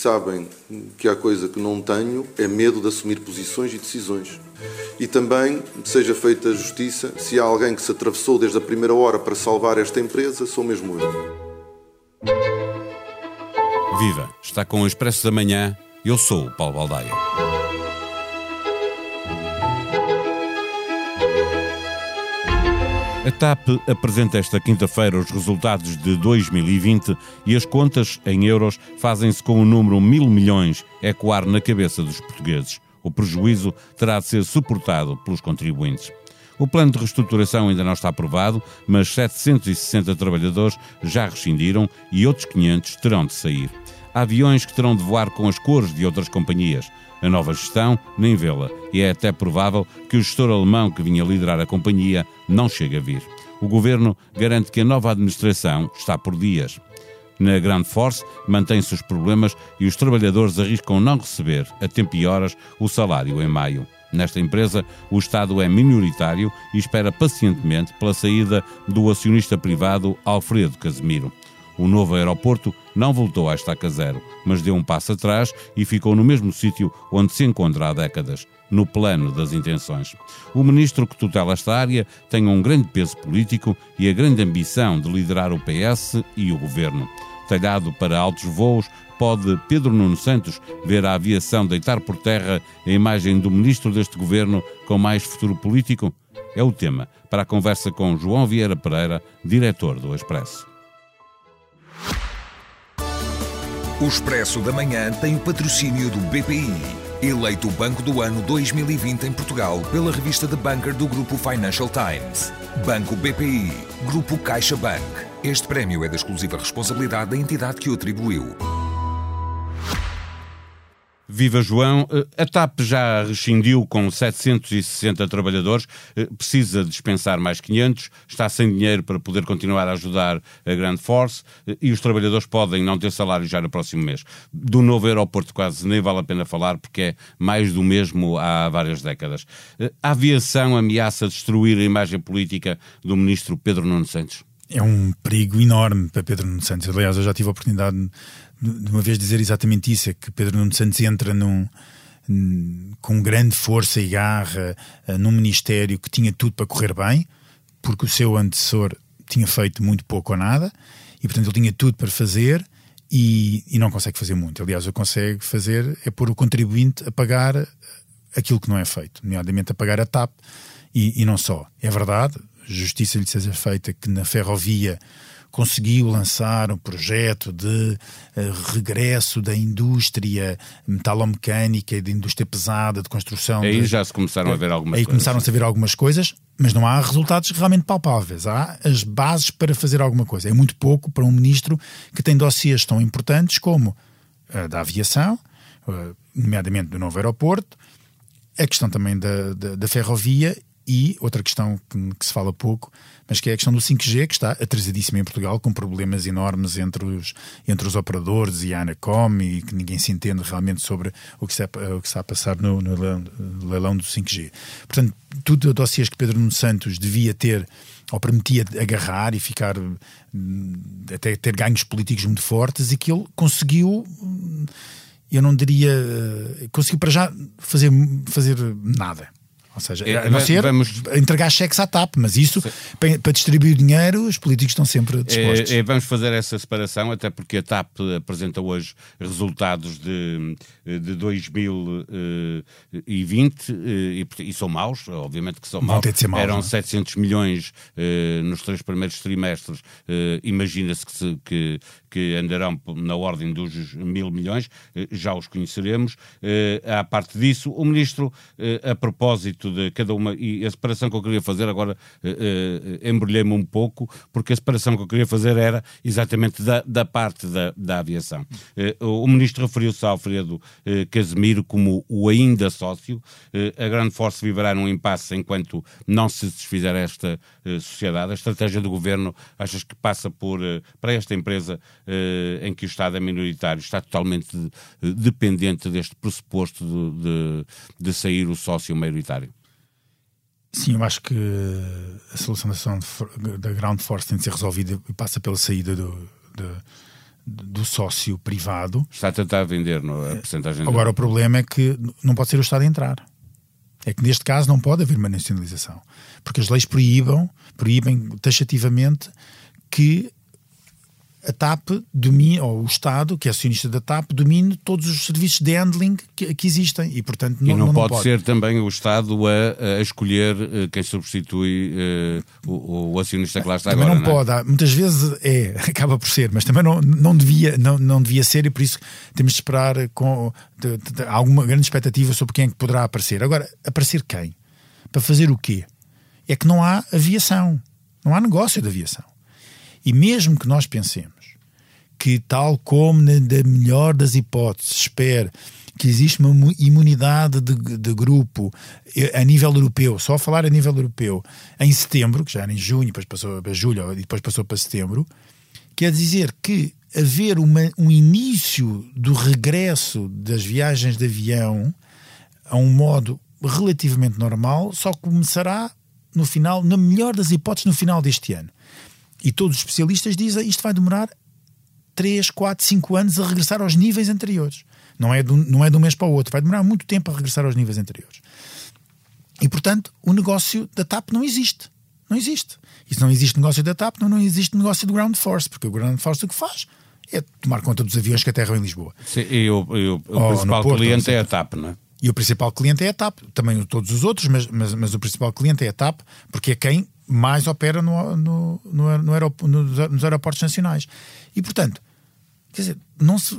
Sabem que há coisa que não tenho é medo de assumir posições e decisões. E também seja feita justiça, se há alguém que se atravessou desde a primeira hora para salvar esta empresa, sou mesmo eu. Viva! Está com o Expresso da Manhã. Eu sou o Paulo Baldaia. A TAP apresenta esta quinta-feira os resultados de 2020 e as contas em euros fazem-se com o número mil milhões ecoar na cabeça dos portugueses. O prejuízo terá de ser suportado pelos contribuintes. O plano de reestruturação ainda não está aprovado, mas 760 trabalhadores já rescindiram e outros 500 terão de sair. Há aviões que terão de voar com as cores de outras companhias. A nova gestão nem vê-la e é até provável que o gestor alemão que vinha liderar a companhia não chegue a vir. O governo garante que a nova administração está por dias. Na Grand Force mantém-se os problemas e os trabalhadores arriscam não receber, a tempo e horas, o salário em maio. Nesta empresa, o Estado é minoritário e espera pacientemente pela saída do acionista privado Alfredo Casemiro. O novo aeroporto não voltou à estaca zero, mas deu um passo atrás e ficou no mesmo sítio onde se encontra há décadas, no plano das intenções. O ministro que tutela esta área tem um grande peso político e a grande ambição de liderar o PS e o governo. Talhado para altos voos, pode Pedro Nuno Santos ver a aviação deitar por terra a imagem do ministro deste governo com mais futuro político? É o tema para a conversa com João Vieira Pereira, diretor do Expresso. O Expresso da Manhã tem o patrocínio do BPI, eleito o Banco do Ano 2020 em Portugal pela revista The Banker do Grupo Financial Times. Banco BPI, Grupo CaixaBank. Este prémio é da exclusiva responsabilidade da entidade que o atribuiu. Viva João, eh, a TAP já rescindiu com 760 trabalhadores, eh, precisa dispensar mais 500, está sem dinheiro para poder continuar a ajudar a Grand Force eh, e os trabalhadores podem não ter salário já no próximo mês. Do novo aeroporto quase nem vale a pena falar porque é mais do mesmo há várias décadas. A aviação ameaça destruir a imagem política do ministro Pedro Nuno Santos? É um perigo enorme para Pedro Nuno Santos. Aliás, eu já tive a oportunidade de uma vez dizer exatamente isso: é que Pedro Nuno Santos entra num, com grande força e garra uh, num ministério que tinha tudo para correr bem, porque o seu antecessor tinha feito muito pouco ou nada, e portanto ele tinha tudo para fazer e, e não consegue fazer muito. Aliás, o que consegue fazer é pôr o contribuinte a pagar aquilo que não é feito, nomeadamente a pagar a TAP e, e não só. É verdade, justiça lhe seja feita que na ferrovia conseguiu lançar um projeto de uh, regresso da indústria metalomecânica e da indústria pesada de construção. Aí de, já se começaram a ver algumas aí coisas. começaram-se a ver algumas coisas, mas não há resultados realmente palpáveis. Há as bases para fazer alguma coisa. É muito pouco para um ministro que tem dossiês tão importantes como a da aviação, uh, nomeadamente do novo aeroporto, a questão também da, da, da ferrovia e outra questão que, que, se fala pouco, mas que é a questão do 5G, que está atrasadíssima em Portugal, com problemas enormes entre os, entre os operadores e a Anacom, e que ninguém se entende realmente sobre o que está, o que está a passar no, no leilão, do 5G. Portanto, tudo dossiês que Pedro Nuno Santos devia ter ou permitia agarrar e ficar hum, até ter ganhos políticos muito fortes e que ele conseguiu hum, eu não diria conseguiu para já fazer, fazer nada ou seja, é, a não ser vamos... entregar cheques à TAP, mas isso, para, para, distribuir dinheiro, os políticos estão sempre dispostos. É, é, vamos fazer essa separação, até porque a TAP apresenta hoje resultados de, de 2020 e, e são maus, obviamente que são maus. maus Eram não? 700 milhões uh, nos três primeiros trimestres, imagina-se que, que, que, andarão na ordem dos mil milhões, já os conheceremos. à parte disso, o Ministro, a propósito de cada uma, e a separação que eu queria fazer, agora uh, embrulhei-me um pouco, porque a separação que eu queria fazer era exatamente da, da parte da, da aviação. Uh, o ministro referiu-se a Alfredo Casemiro como o ainda sócio. a Grande Força viverá num impasse enquanto não se desfizer esta sociedade. A estratégia do governo, achas que passa por, para esta empresa em que o Estado é minoritário, está totalmente dependente deste pressuposto de, de, de sair o sócio maioritário? Sim, eu acho que a solução da, Ground Force tem de ser resolvida e passa pela saída do, do, do sócio privado. Está a tentar vender no, a porcentagem. Agora, o problema é que não pode ser o Estado a entrar. É que neste caso não pode haver uma nacionalização. Porque as leis proíbam, proíbem taxativamente que a TAP domine, ou o Estado, que é acionista da TAP, domine todos os serviços de handling que, que existem e, portanto, não, e não, não, pode, pode, ser também o Estado a, a escolher uh, quem substitui uh, o, o, acionista que lá está também agora. Não, não pode, muitas vezes é, acaba por ser, mas também não, não, devia, não, não devia ser e por isso temos de esperar com de, de, de, alguma grande expectativa sobre quem é que poderá aparecer. Agora, aparecer quem? Para fazer o quê? É que não há aviação, não há negócio de aviação. E mesmo que nós pensemos que, tal como na, melhor das hipóteses, espere que existe uma imunidade de, de, grupo eh, a nível europeu, só falar a nível europeu, em setembro, que já era em junho, depois passou para julho e depois passou para setembro, quer dizer que haver uma, um início do regresso das viagens de avião a um modo relativamente normal só começará no final, na melhor das hipóteses, no final deste ano. E todos os especialistas dizem isto vai demorar 3, 4, 5 anos a regressar aos níveis anteriores. Não é, do, não é de um mês para o outro, vai demorar muito tempo a regressar aos níveis anteriores. E, portanto, o negócio da TAP não existe. Não existe. E se não existe negócio da TAP, não, não existe negócio do Ground Force, porque o Ground Force o que faz é tomar conta dos aviões que aterram em Lisboa. Sim, e o, e o, o principal Porto, cliente é a TAP, não é? E o principal cliente é a TAP, também todos os outros, mas, mas, mas o principal cliente é a TAP, porque é quem mais opera no, no, no, no nos aeroportos nacionais. E, portanto, quer dizer, não se,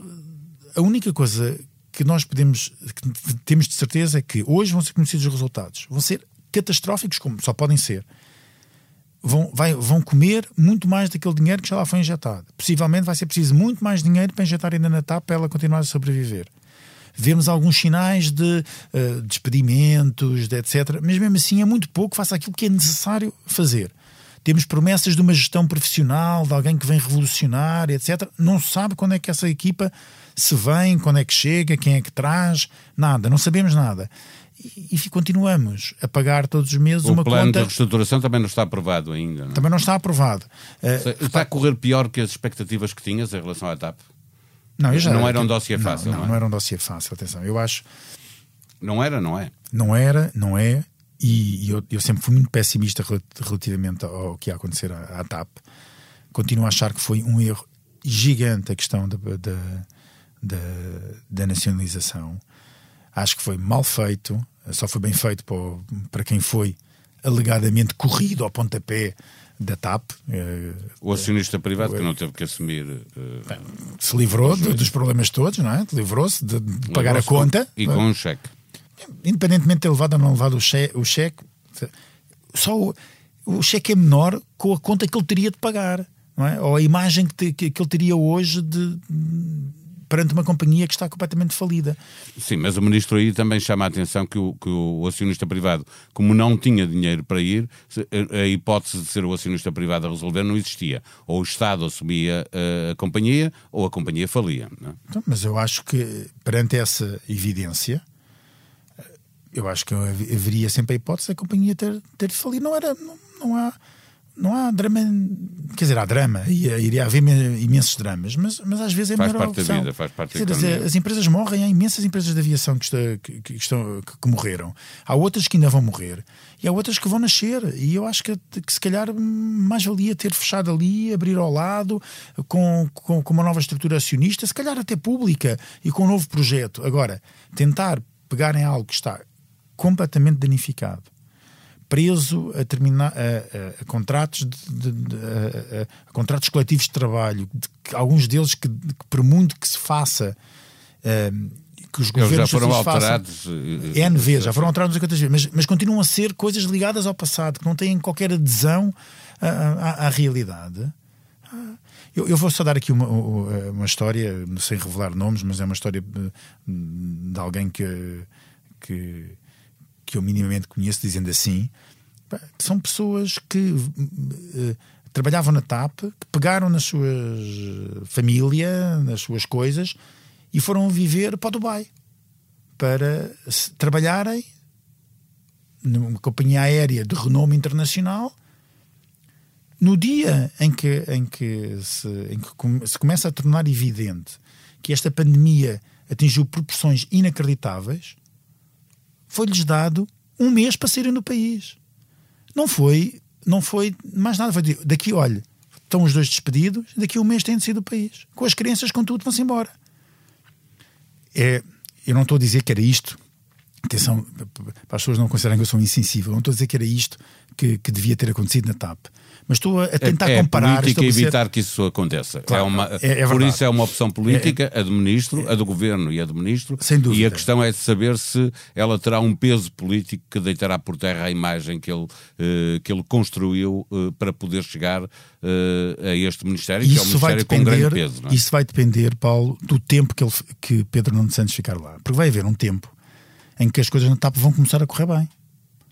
a única coisa que nós podemos, que temos de certeza é que hoje vão ser conhecidos os resultados. Vão ser catastróficos, como só podem ser. Vão, vai, vão comer muito mais daquele dinheiro que já lá foi injetado. Possivelmente vai ser preciso muito mais dinheiro para injetar ainda na TAP para ela continuar a sobreviver vemos alguns sinais de uh, despedimentos, de etc. Mas mesmo assim é muito pouco face àquilo que é necessário fazer. Temos promessas de uma gestão profissional, de alguém que vem revolucionar, etc. Não se sabe quando é que essa equipa se vem, quando é que chega, quem é que traz, nada, não sabemos nada. E, e continuamos a pagar todos os meses o uma conta. O plano de reestruturação também não está aprovado ainda. Não? É? Também não está aprovado. Uh, está a correr pior que as expectativas que tinhas em relação à TAP? Não, já, não era um dossiê fácil. Não, não, é? não era um dossiê fácil, atenção. Eu acho. Não era, não é? Não era, não é. E, eu, eu, sempre fui muito pessimista relativamente ao que ia acontecer à, à, TAP. Continuo a achar que foi um erro gigante a questão da, da, da, da nacionalização. Acho que foi mal feito, só foi bem feito para, para quem foi alegadamente corrido ao pontapé da TAP. Eh, o acionista privado que não teve que assumir. Uh, se livrou de, dos problemas todos, não é? Livrou-se de, de pagar a conta. E com um cheque. Independentemente de ter levado ou não levado o cheque, o cheque só o, o, cheque é menor com a conta que ele teria de pagar, não é? Ou a imagem que, te, que, que ele teria hoje de perante uma companhia que está completamente falida. Sim, mas o ministro aí também chama a atenção que o, que o acionista privado, como não tinha dinheiro para ir, a, hipótese de ser o acionista privado a resolver não existia. Ou o Estado assumia a, a companhia ou a companhia falia. É? Então, mas eu acho que perante essa evidência, eu acho que haveria sempre a hipótese da companhia ter, ter falido. Não era, não, não há não há drama, quer dizer, há drama, iria haver imensos dramas, mas, mas às vezes é faz melhor parte da vida, faz parte quer dizer, As empresas morrem, há imensas empresas de aviação que, está, que, que estão, que, que, morreram, há outras que ainda vão morrer e há outras que vão nascer. E eu acho que, que se calhar mais valia ter fechado ali, abrir ao lado, com, com, com uma nova estrutura acionista, se calhar até pública e com um novo projeto. Agora, tentar pegar em algo que está completamente danificado preso a, terminar, a, a, a contratos, de, de, de, a, contratos coletivos de trabalho, que, alguns deles que, que, por muito que se faça, uh, que os governos já foram alterados façam, eh, N vezes, já foram alterados quantas vezes, mas, mas continuam a ser coisas ligadas ao passado, que não têm qualquer adesão à, à, à realidade. Eu, eu, vou só dar aqui uma, uma história, sem revelar nomes, mas é uma história de alguém que, que que eu minimamente conheço, dizendo assim, são pessoas que uh, trabalhavam na TAP, que pegaram nas suas família, nas suas coisas e foram viver para o Dubai para trabalharem numa companhia aérea de renome internacional. No dia em que, em que, se, em que se começa a tornar evidente que esta pandemia atingiu proporções inacreditáveis, foi-lhes dado um mês para saírem do país. Não foi, não foi mais nada. Foi daqui, olha, estão os dois despedidos, daqui a um mês têm de sair do país. Com as crianças, com tudo, vão-se embora. É, eu não estou a dizer que era isto. Atenção, para as pessoas não considerarem que eu sou insensível, não estou a dizer que era isto que, que devia ter acontecido na TAP mas estou a tentar é, é comparar. política evitar que isso aconteça. É claro, é uma, é, por isso é uma opção política, a do ministro, a do governo e a do ministro. Sem dúvida. E a questão é de saber se ela terá um peso político que deitará por terra a imagem que ele, uh, que ele construiu uh, para poder chegar uh, a este ministério, isso que é um ministério depender, com grande peso. É? Isso vai depender, Paulo, do tempo que, ele, que Pedro Nuno Santos ficar lá. Porque vai haver um tempo em que as coisas na TAP vão começar a correr bem.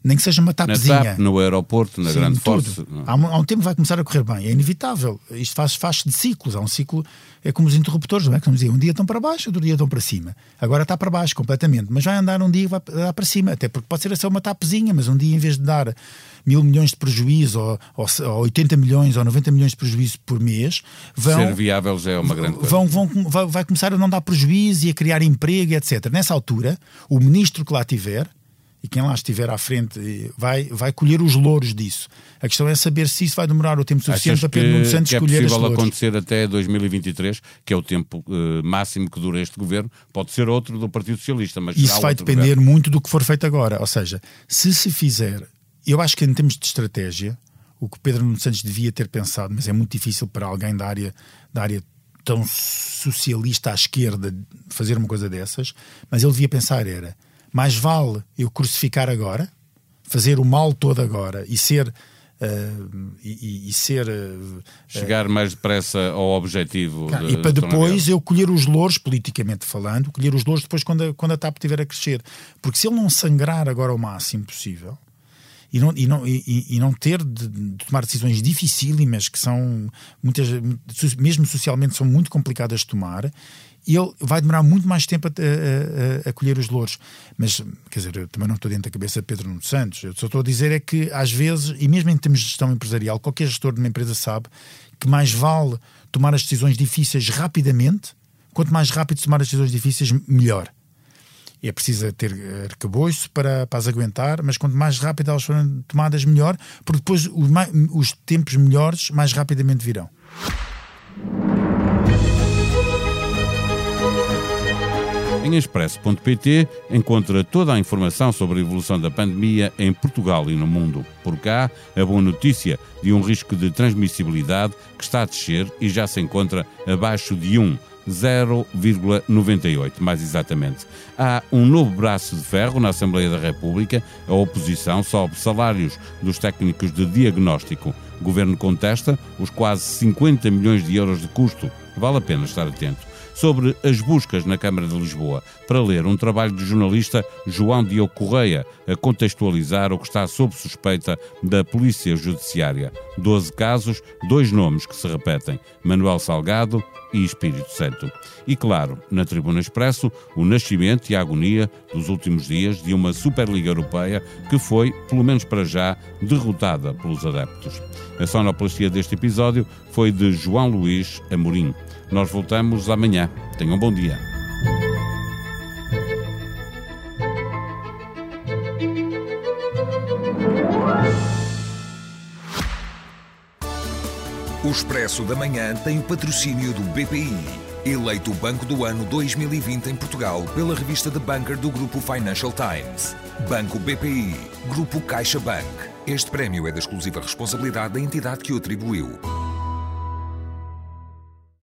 Nem que seja uma tapezinha. Na TAP, no aeroporto, na Sim, grande força. Há um, há um, tempo vai começar a correr bem, é inevitável. Isto faz, faz de ciclos. Há um ciclo, é como os interruptores, não é? Que diziam, um dia estão para baixo, outro dia estão para cima. Agora está para baixo completamente, mas vai andar um dia e vai dar para cima. Até porque pode ser só uma tapezinha, mas um dia em vez de dar mil milhões de prejuízo, ou, ou, ou 80 milhões, ou 90 milhões de prejuízo por mês, vão. Ser viáveis é uma grande coisa. Vão, vão, vai começar a não dar prejuízo e a criar emprego, etc. Nessa altura, o ministro que lá tiver e quem lá estiver à frente vai, vai colher os louros disso. A questão é saber se isso vai demorar o tempo suficiente Achas para Pedro Nuno Santos que colher é possível acontecer até 2023, que é o tempo uh, máximo que dura este governo. Pode ser outro do Partido Socialista, mas isso vai depender governo. muito do que for feito agora. Ou seja, se se fizer, eu acho que em termos de estratégia, o que Pedro Nuno Santos devia ter pensado, mas é muito difícil para alguém da área, da área tão socialista à esquerda fazer uma coisa dessas, mas ele devia pensar era mais vale eu crucificar agora, fazer o mal todo agora e ser. Uh, e, e, ser uh, chegar mais depressa ao objetivo de, e para depois eu colher os louros politicamente falando colher os louros depois quando a, quando a TAP estiver a crescer porque se ele não sangrar agora o máximo possível e não, e não, e, e não ter de, de, tomar decisões dificílimas que são muitas mesmo socialmente são muito complicadas de tomar e ele vai demorar muito mais tempo a, a, a, colher os louros. Mas, quer dizer, eu também não estou dentro da cabeça de Pedro Nuno Santos. Eu só estou a dizer é que, às vezes, e mesmo em termos de gestão empresarial, qualquer gestor de uma empresa sabe que mais vale tomar as decisões difíceis rapidamente. Quanto mais rápido tomar as decisões difíceis, melhor. É preciso ter arcabouço para, para as aguentar, mas quanto mais rápido elas forem tomadas, melhor, porque depois os, os tempos melhores mais rapidamente virão. Em expresso.pt encontra toda a informação sobre a evolução da pandemia em Portugal e no mundo. Por cá, a boa notícia de um risco de transmissibilidade que está a descer e já se encontra abaixo de 1. 0,98, mais exatamente. Há um novo braço de ferro na Assembleia da República. A oposição sobe salários dos técnicos de diagnóstico. O governo contesta os quase 50 milhões de euros de custo. Vale a pena estar atento sobre as buscas na Câmara de Lisboa, para ler um trabalho do jornalista João Diogo Correia, a contextualizar o que está sob suspeita da Polícia Judiciária. Doze casos, dois nomes que se repetem: Manuel Salgado e Espírito Santo. E claro, na Tribuna Expresso, o nascimento e a agonia dos últimos dias de uma Superliga Europeia que foi, pelo menos para já, derrotada pelos adeptos. A sonoplastia deste episódio foi de João Luís Amorim. Nós voltamos amanhã. Tenham um bom dia. O Expresso da Manhã tem o patrocínio do BPI, eleito o Banco do Ano 2020 em Portugal pela revista The Banker do Grupo Financial Times. Banco BPI, Grupo CaixaBank. Este prémio é da exclusiva responsabilidade da entidade que o atribuiu.